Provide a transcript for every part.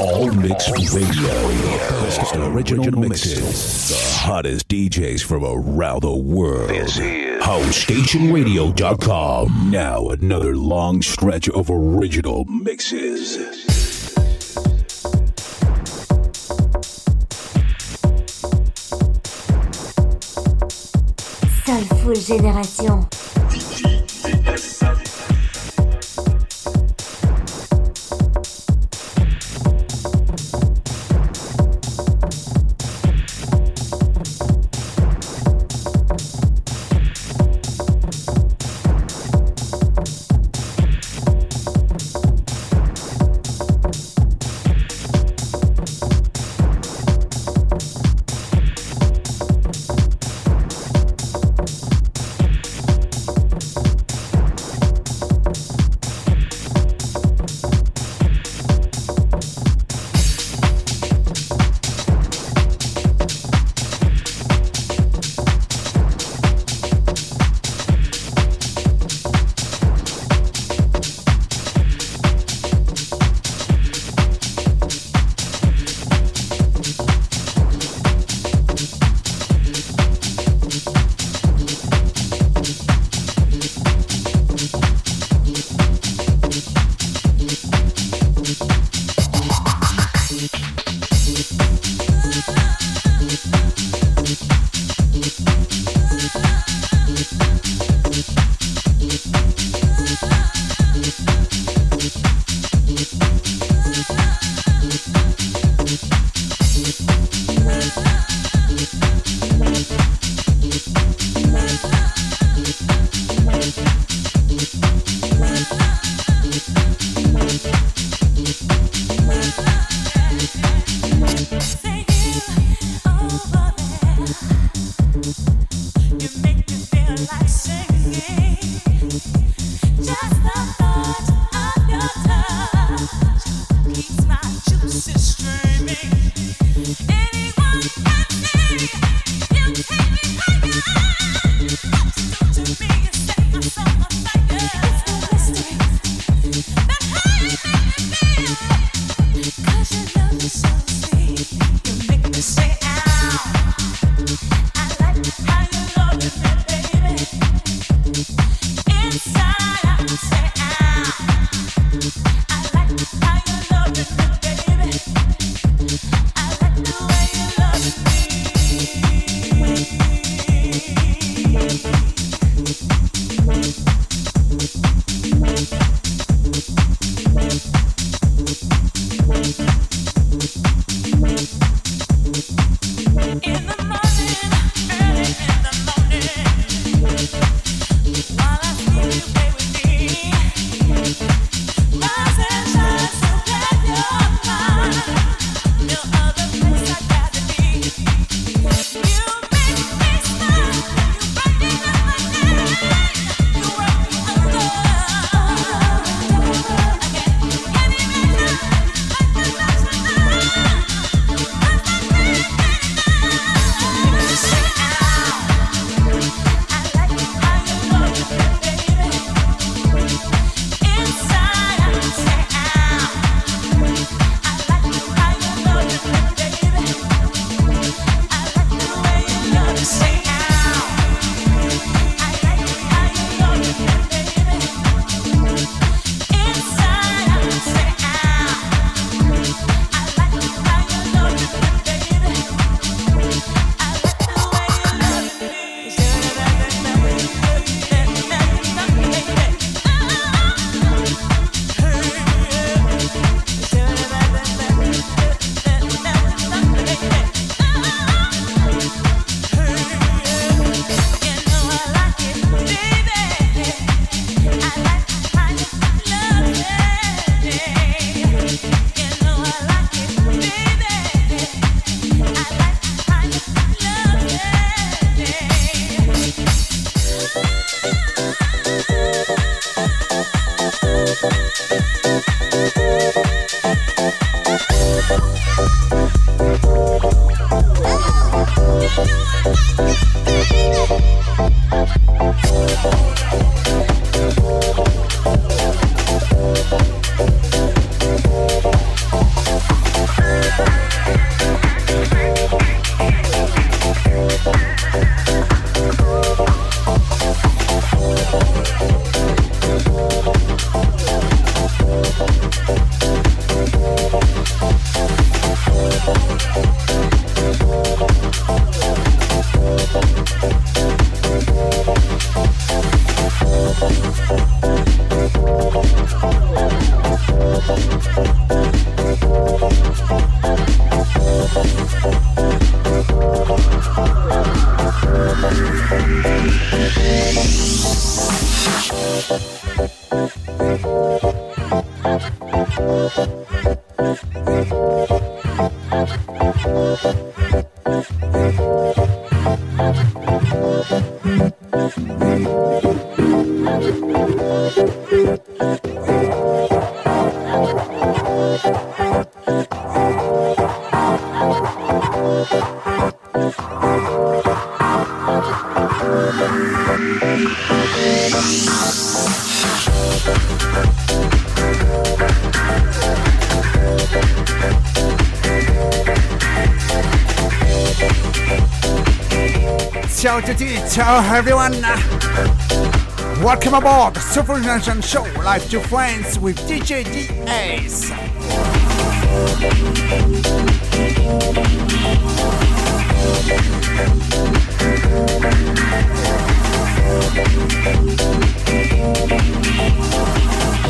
All Mix Radio. Best original mixes. The hottest DJs from around the world. This is HouseStationRadio.com. Now another long stretch of original mixes. Soulful Génération. Ciao everyone. Welcome aboard the Super Nation Show, live to friends with DJ D Ace.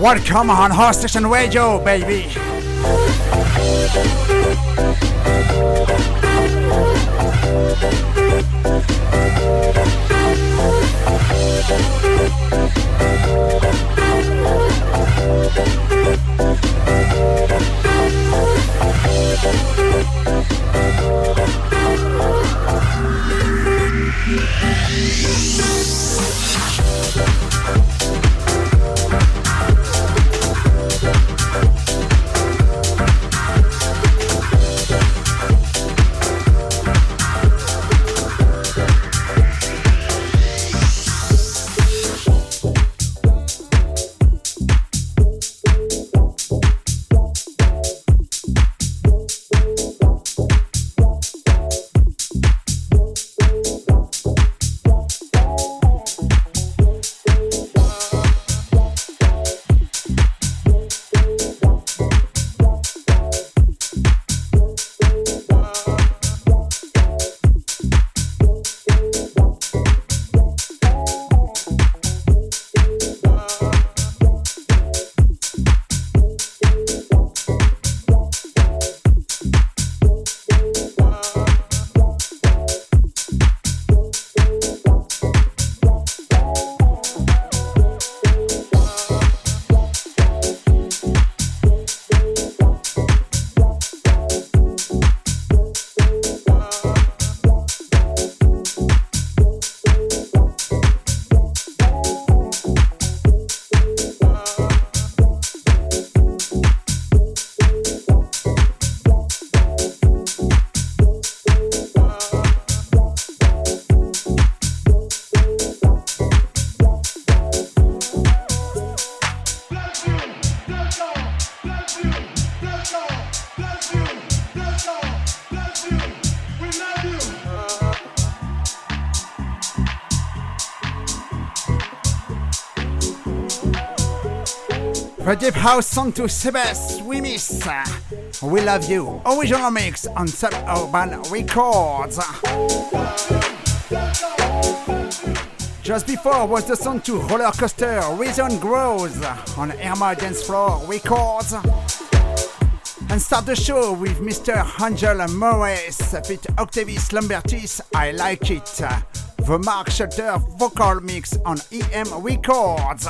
Welcome on House Station Radio, baby. The Deep House song to Sebas, we miss. We love you. Original mix on Suburban Records. Just before was the song to Roller Coaster Reason Grows on Irma Dance Floor Records. And start the show with Mr. Angel Morris with Octavis Lambertis. I like it. The Mark Shelter vocal mix on EM Records.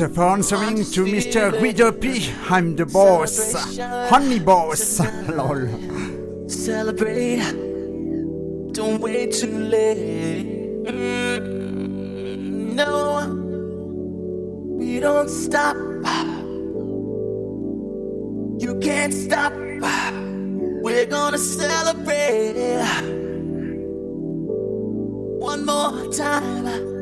Out for answering to Mr. Guido P. I'm the boss. Honey boss. Lol. Celebrate. Don't wait too late. Mm, no. We don't stop. You can't stop. We're gonna celebrate. One more time.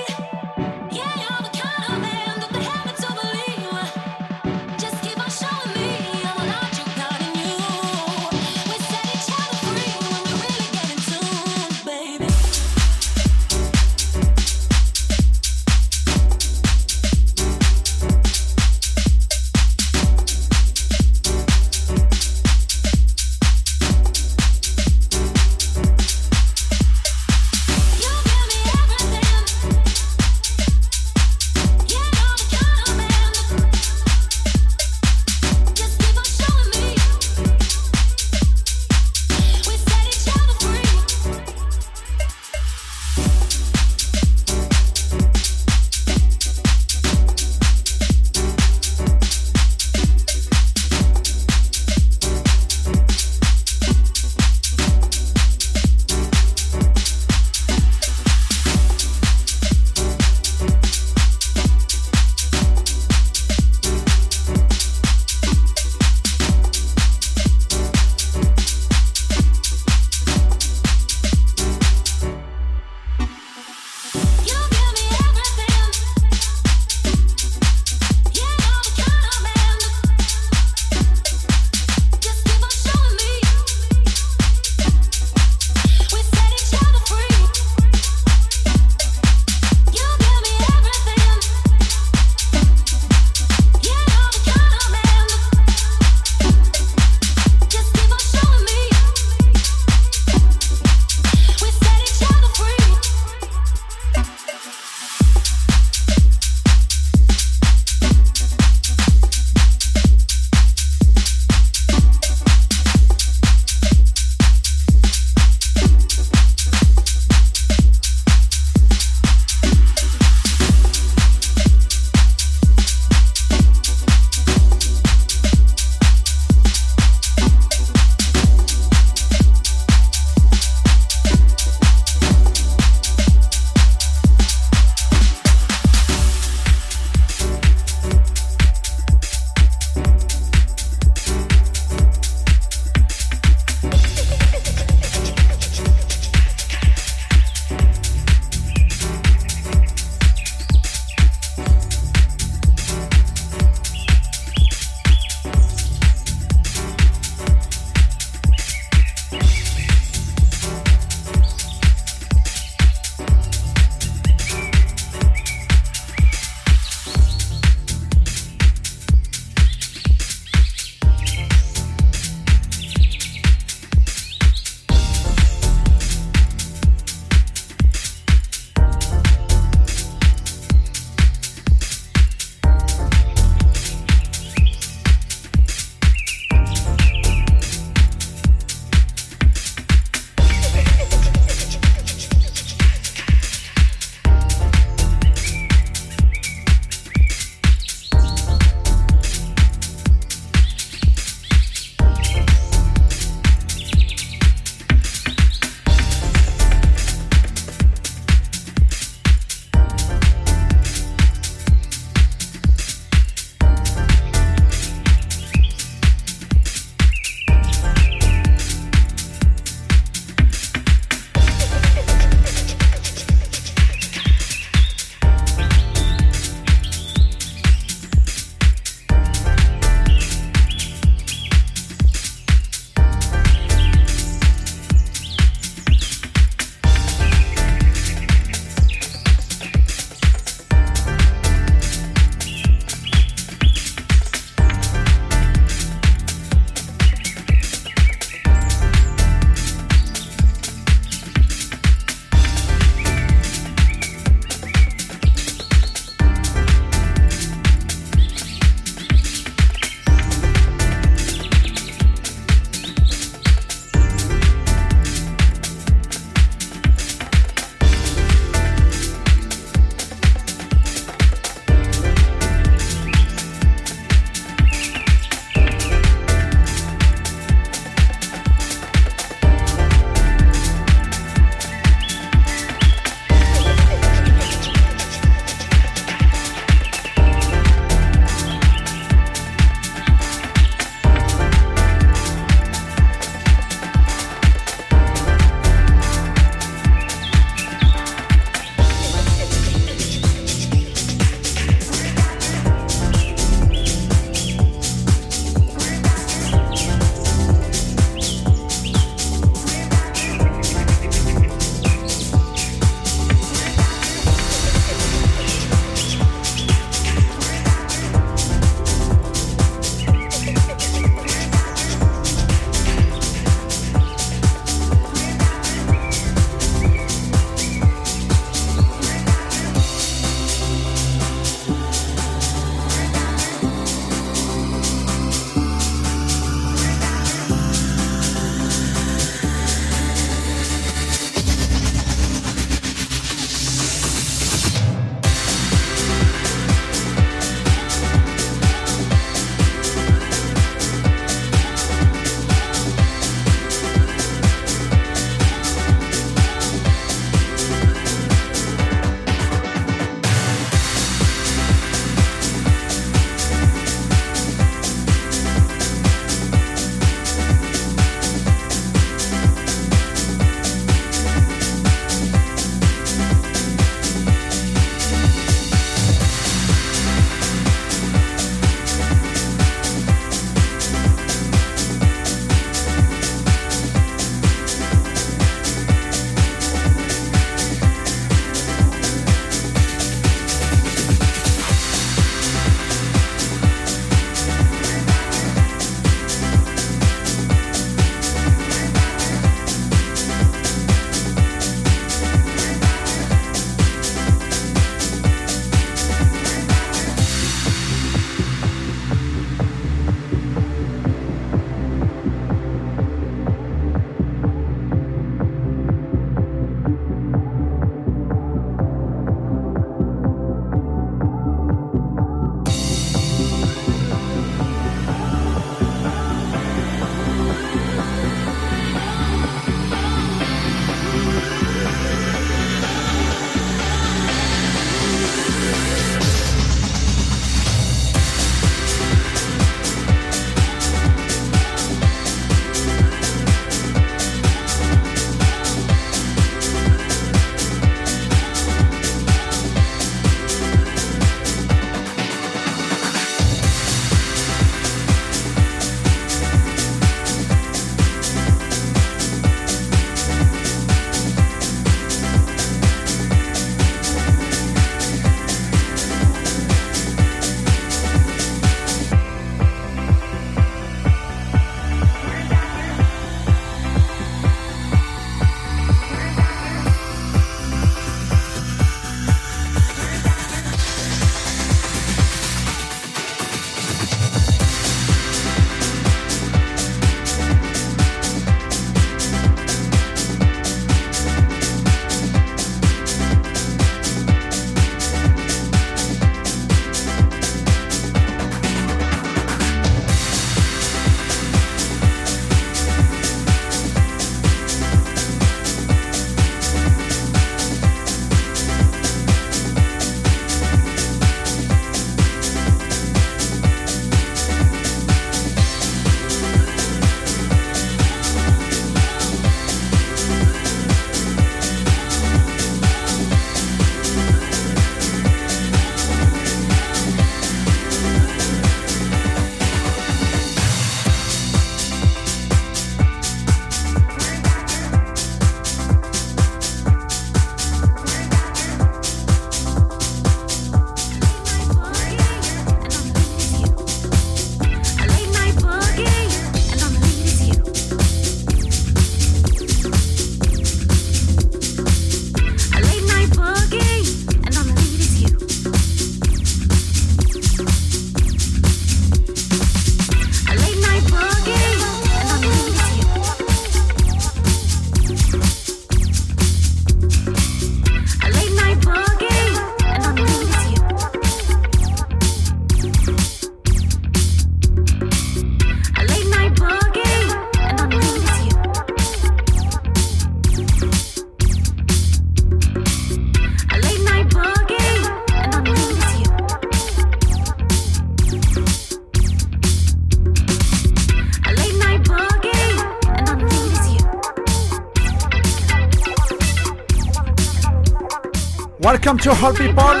Welcome to all people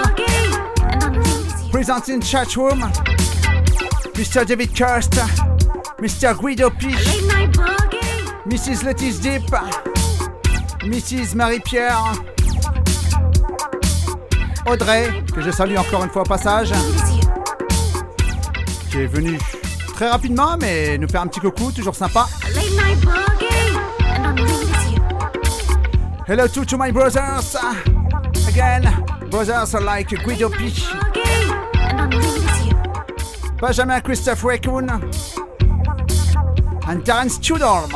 Presenting chat room. Mr. David Kirst, Mr. Guido Piche, Mrs. Lettice Deep, Mrs. Marie-Pierre, Audrey, que je salue encore une fois au passage, qui est venue très rapidement, mais nous faire un petit coucou, toujours sympa. Hello to, to my brothers. again, brothers like Guido Peach, Benjamin Christophe Rekun, and Dan Studorm.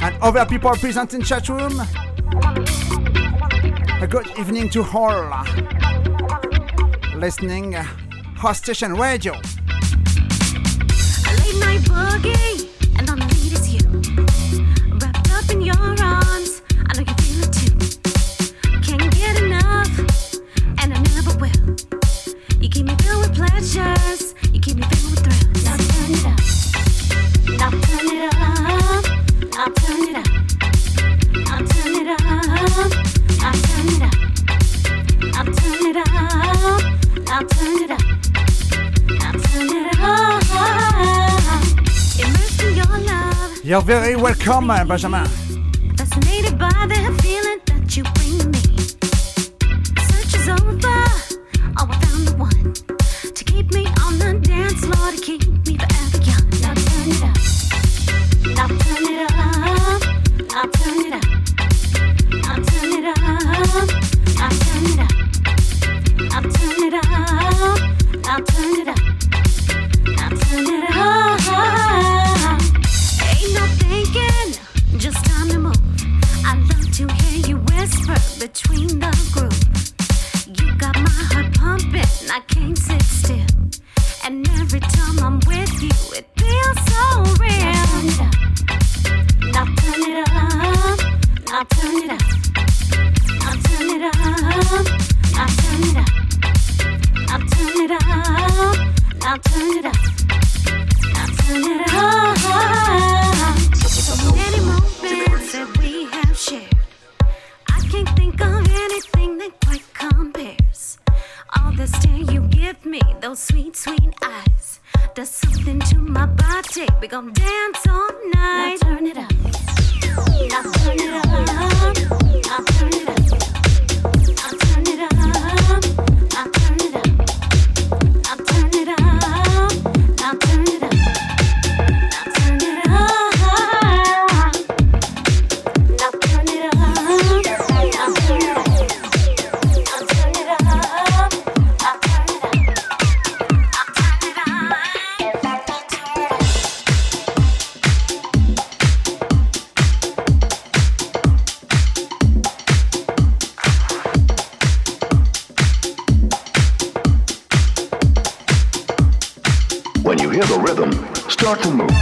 And other people present in chat room. A good evening to all. Listening, uh, House Station Radio. A late night boogie. You're very welcome, Benjamin. Fascinated by the not to move.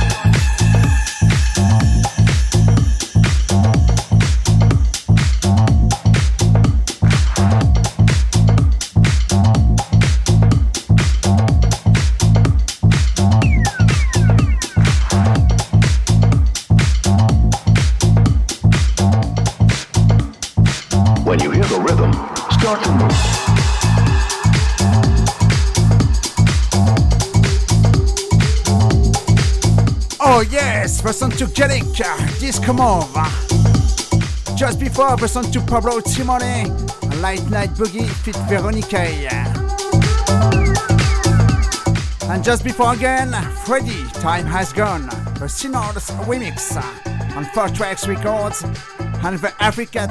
Just before, I listened to Pablo Simone, a Light Night Boogie fit Veronica. And just before again, Freddy, Time Has Gone, the Synods remix uh, on Four Tracks Records, and the Africa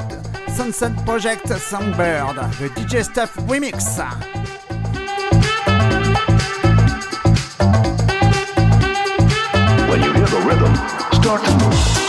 Sunset Project Songbird, the DJ Stuff remix. Uh. daughter.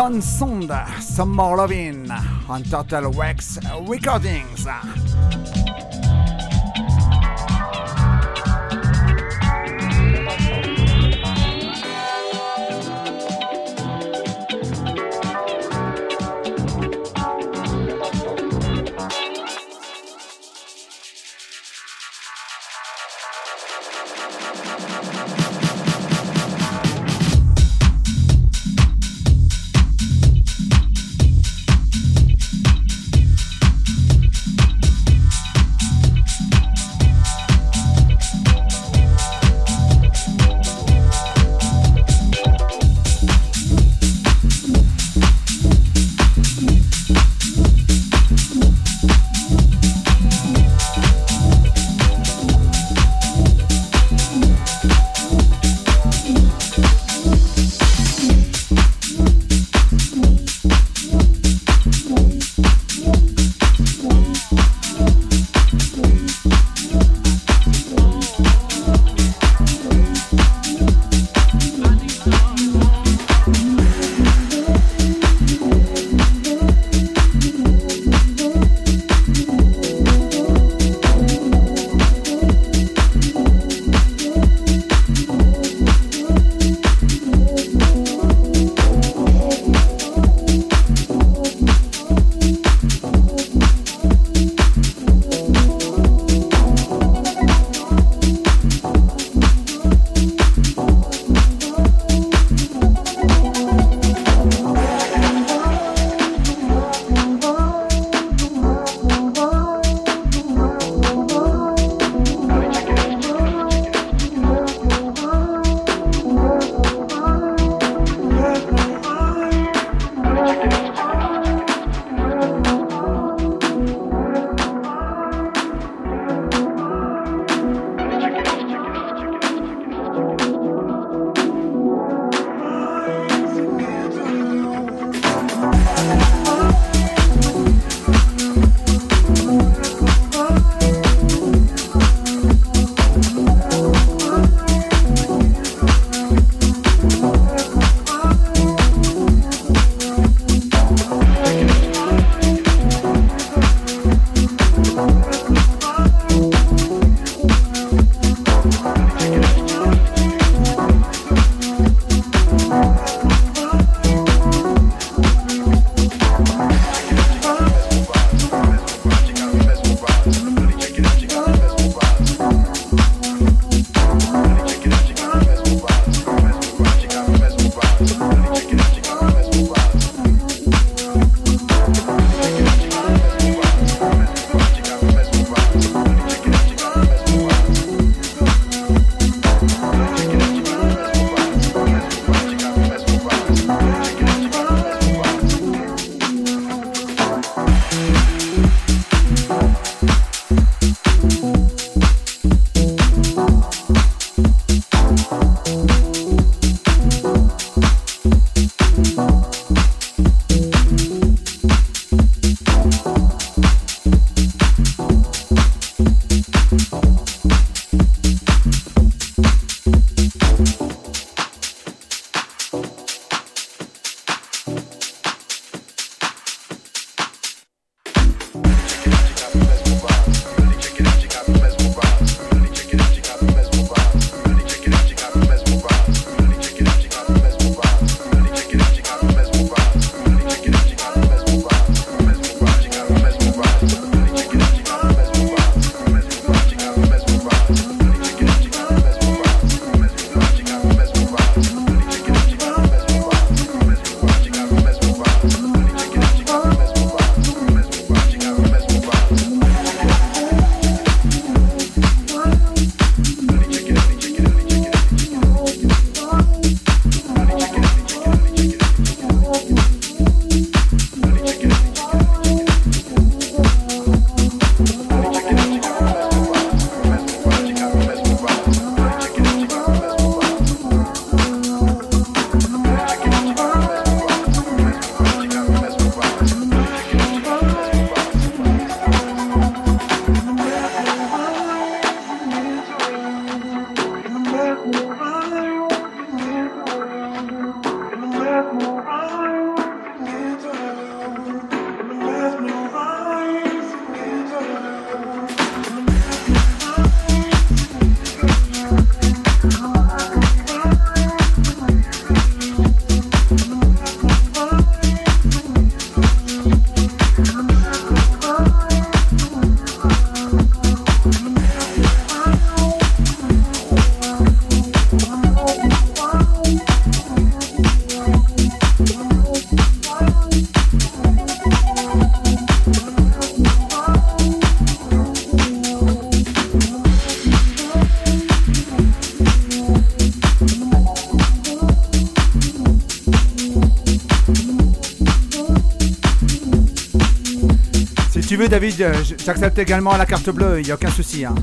Sound, Some More Lovin' on Total Wax Recordings. David, euh, j'accepte également la carte bleue, il n'y a aucun souci. Hein.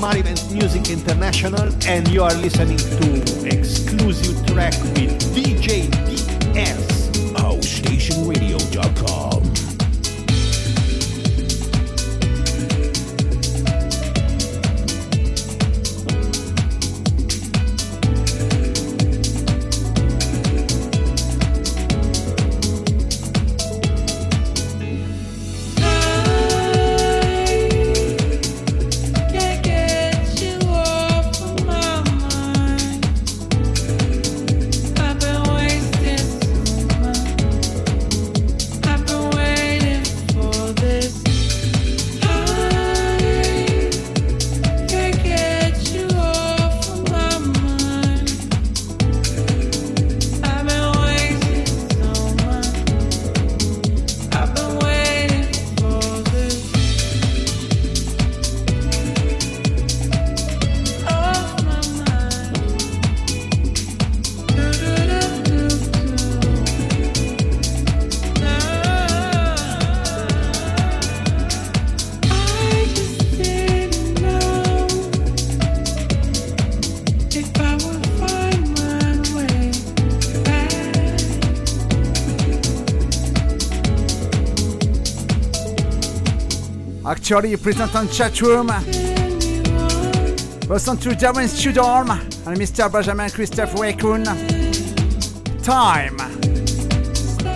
To Marivent Music International, and you are listening actually present on chat room. Listen to Darren Studorm and Mr. Benjamin Christophe Wakun. Time.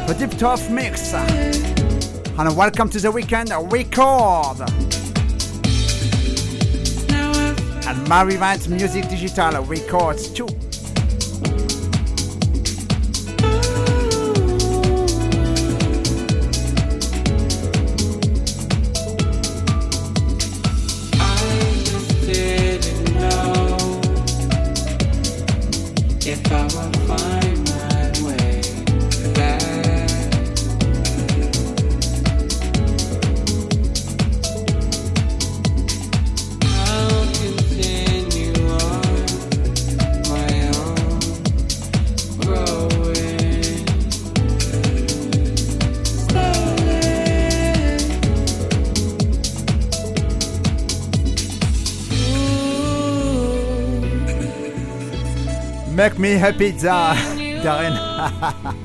The Deep Tough Mix. And welcome to the weekend record. And Marivant Music Digital Records too. Make me happy, Darren.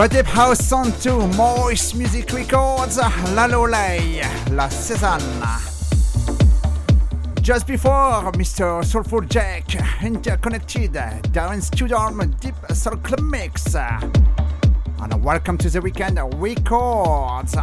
The Deep House Sound 2, Moist Music Records, La Lolay, La Cézanne. Just before, Mr. Soulful Jack, Interconnected, Darren Studorm, Deep Soul Club Mix. And welcome to the weekend records.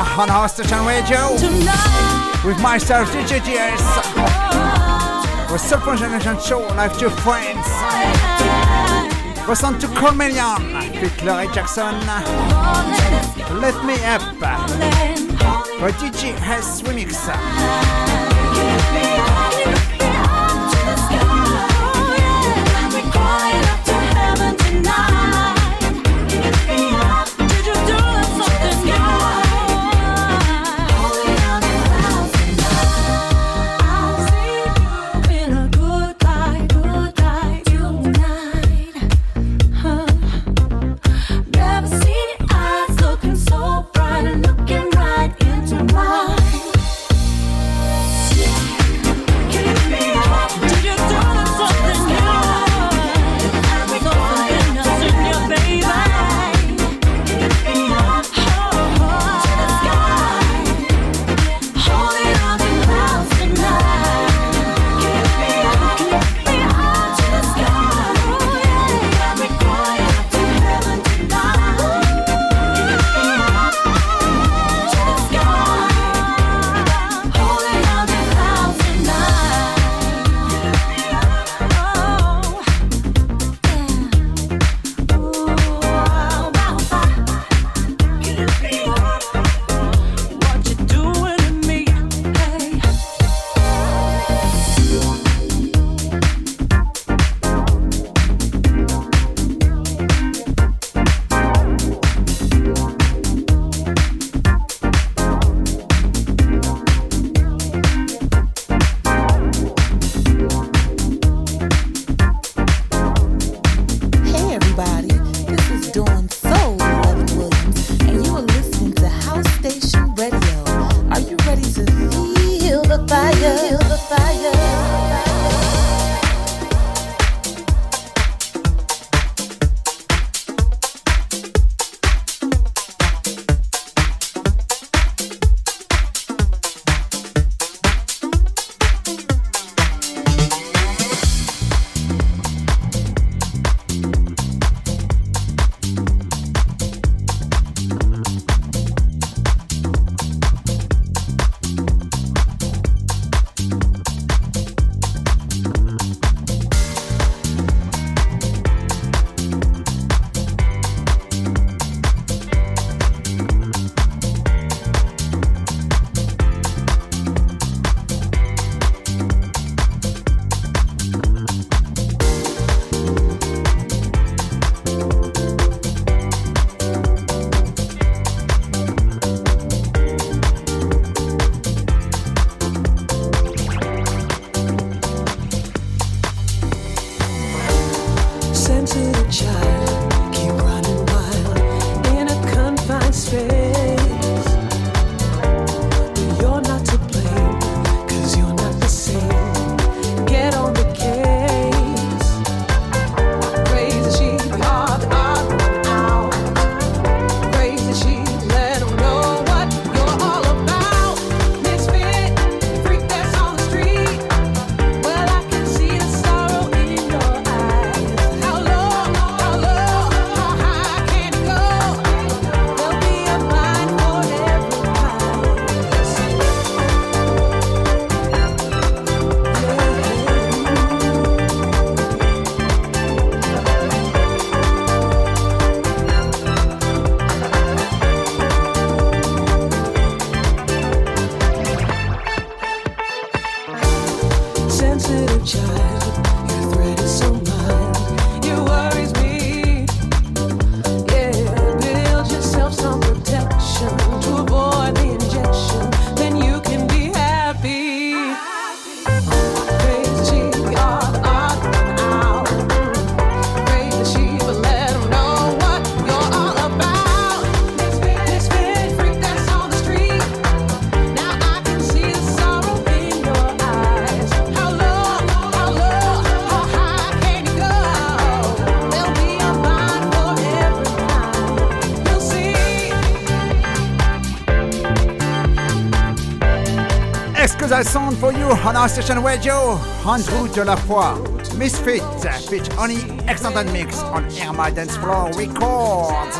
On House Station Radio. With myself, DJ DS. With Soulful Generation Show, Live to Friends. Listen to Cormelian with Laurie Jackson. Let Me Up. Sound for you on House Station Radio, Andrew de la Foi, Misfit, feat only extended mix on Irma Dance Floor Records.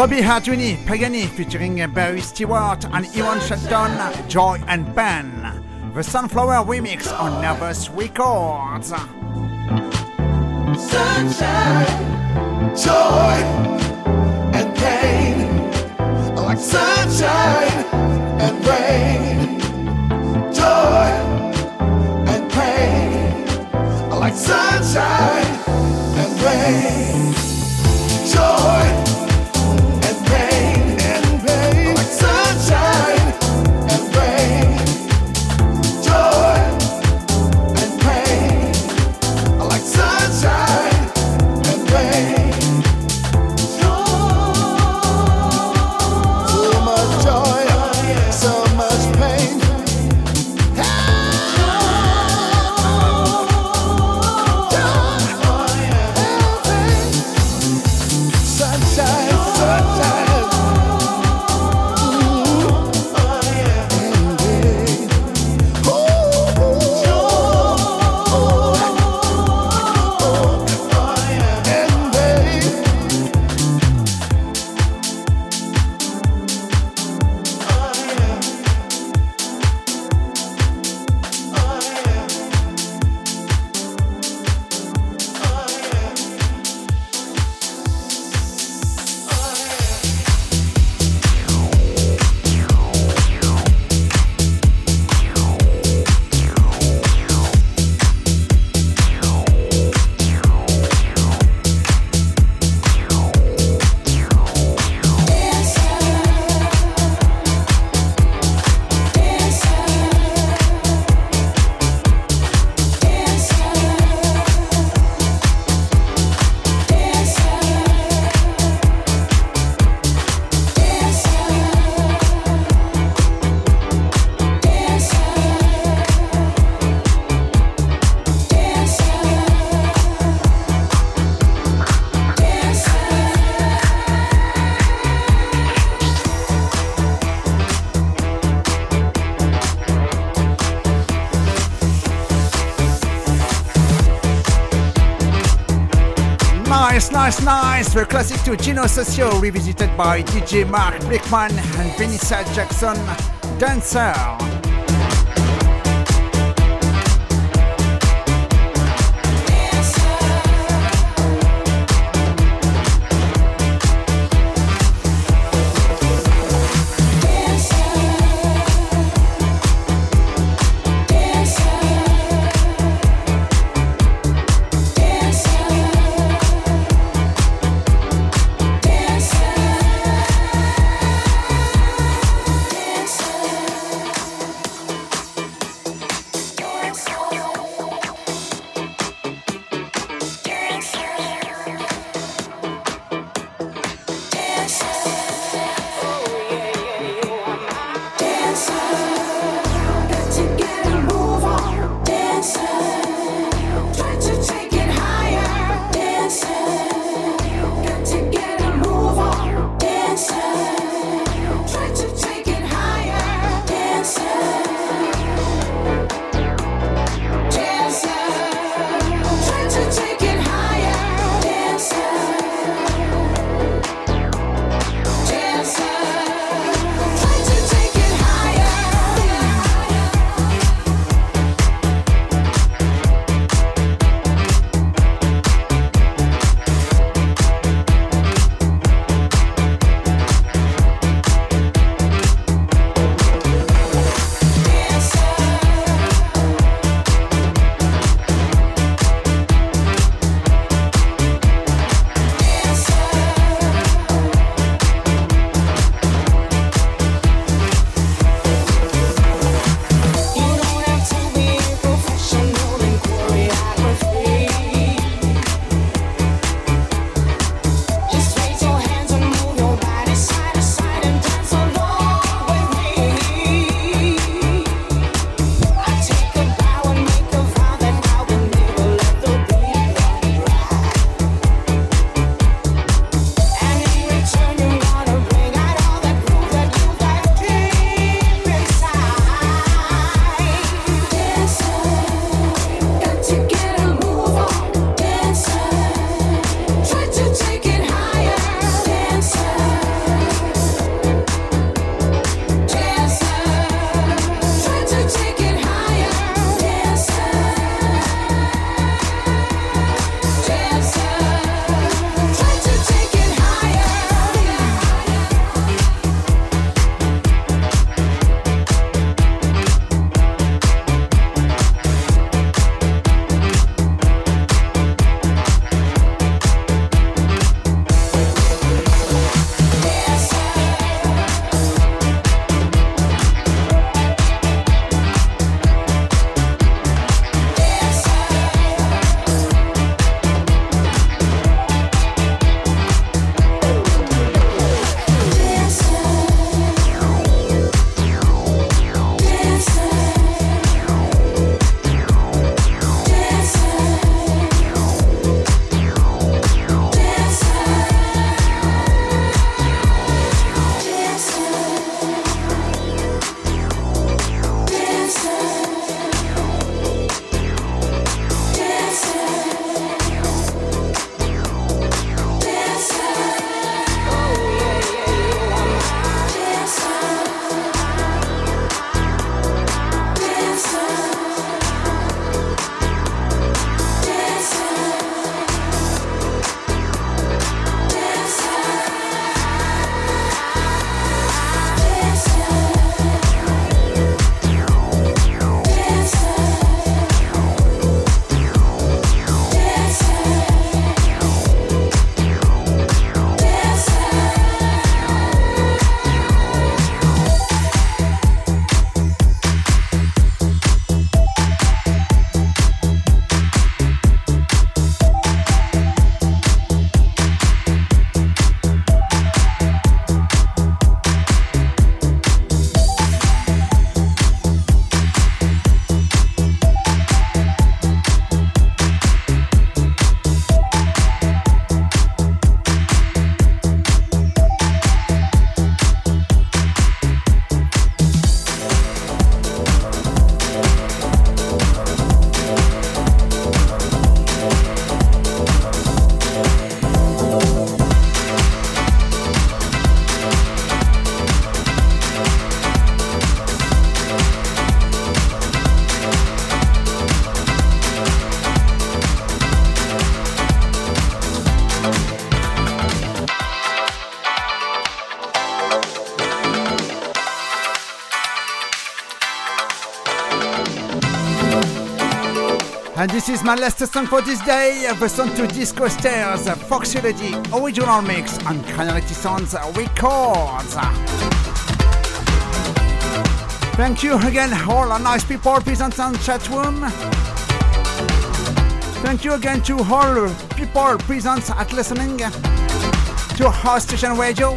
Robbie Hartwini, Pagani featuring Barry Stewart and Iwan Shelton, Joy and Ben. The Sunflower remix on Nervous Records. Sunshine, joy, and pain. Like sunshine and rain. Joy and pain. Like sunshine and rain. The classic to Gino Soccio, revisited by DJ Mark Blickman and Vanessa Jackson, Dancer. This is my last song for this day, the song to Disco Stairs, Foxology original mix on Granality Sounds Records. Thank you again, all our nice people present on chat room. Thank you again to all people present at listening to House Station Radio.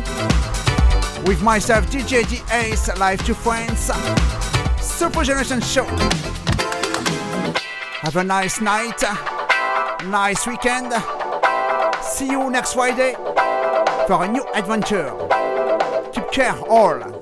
With myself, DJ D Ace, live to friends. Soulful Generation Show. Have a nice night, nice weekend. See you next Friday for a new adventure. Keep care all.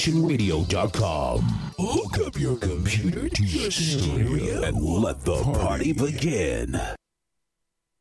HouseStationRadio.com. Hook up your computer to your stereo and let the party begin.